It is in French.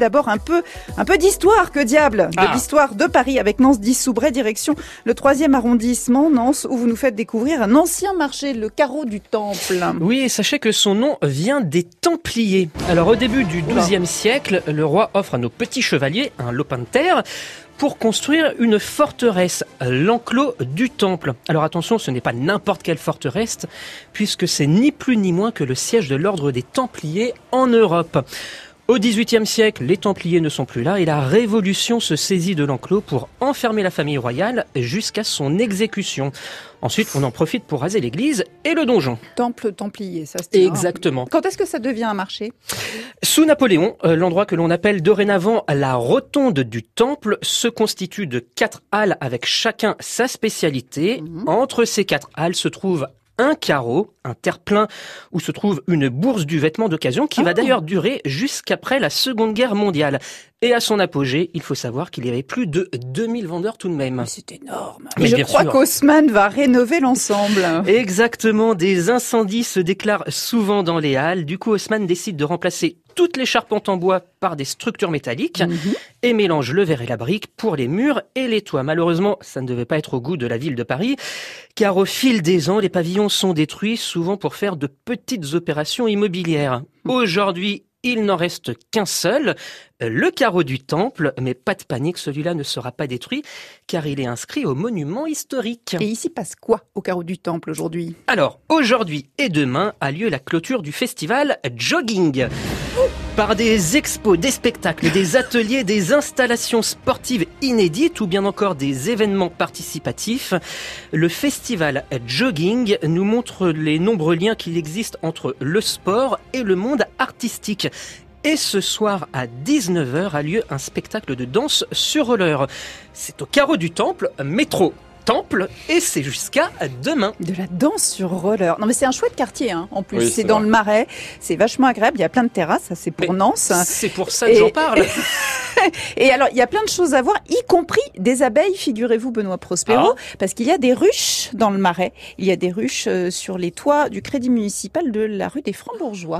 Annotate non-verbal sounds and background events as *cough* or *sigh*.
D'abord un peu, un peu d'histoire, que diable, de Ah. l'histoire de Paris avec Nance Dissoubray, direction le troisième arrondissement, Nance, où vous nous faites découvrir un ancien marché, le carreau du Temple. Oui, et sachez que son nom vient des Templiers. Alors au début du XIIe siècle, le roi offre à nos petits chevaliers un lopin de terre pour construire une forteresse, l'enclos du temple. Alors attention, ce n'est pas n'importe quelle forteresse, puisque c'est ni plus ni moins que le siège de l'ordre des Templiers en Europe. Au XVIIIe siècle, les Templiers ne sont plus là et la Révolution se saisit de l'enclos pour enfermer la famille royale jusqu'à son exécution. Ensuite, on en profite pour raser l'église et le donjon. Temple templier, ça se hein. Exactement. Quand est-ce que ça devient un marché? Sous Napoléon, euh, l'endroit que l'on appelle dorénavant la rotonde du temple se constitue de quatre halles avec chacun sa spécialité. Mhm. Entre ces quatre halles se trouve un carreau, un terre-plein, où se trouve une bourse du vêtement d'occasion qui Ah. va d'ailleurs durer jusqu'après la Seconde Guerre mondiale. Et à son apogée, il faut savoir qu'il y avait plus de 2000 vendeurs tout de même. C'est énorme. Mais je crois qu'Haussmann va rénover l'ensemble. Exactement, des incendies se déclarent souvent dans les halles. Du coup, Haussmann décide de remplacer toutes les charpentes en bois par des structures métalliques Mhm. et mélange le verre et la brique pour les murs et les toits. Malheureusement, ça ne devait pas être au goût de la ville de Paris, car au fil des ans, les pavillons sont détruits, souvent pour faire de petites opérations immobilières. Aujourd'hui, il n'en reste qu'un seul, le carreau du temple, mais pas de panique, celui-là ne sera pas détruit, car il est inscrit au monument historique. Et ici passe quoi au carreau du Temple aujourd'hui? Alors, aujourd'hui et demain a lieu la clôture du festival Jogging. Par des expos, des spectacles, des ateliers, des installations sportives inédites ou bien encore des événements participatifs, le festival Jogging nous montre les nombreux liens qu'il existe entre le sport et le monde artistique. Et ce soir à 19h a lieu un spectacle de danse sur roller. C'est au carreau du temple, métro temple, et c'est jusqu'à demain. De la danse sur roller. Non mais c'est un chouette quartier hein. en plus. Oui, c'est dans vrai. le Marais. C'est vachement agréable. Il y a plein de terrasses. Ça c'est pour Mais Nance. C'est pour ça que Et- j'en parle. *laughs* Et alors, il y a plein de choses à voir, y compris des abeilles, figurez-vous, Benoît Prospero, Ah. parce qu'il y a des ruches dans le marais. Il y a des ruches euh, sur les toits du crédit municipal de la rue des Francs-Bourgeois.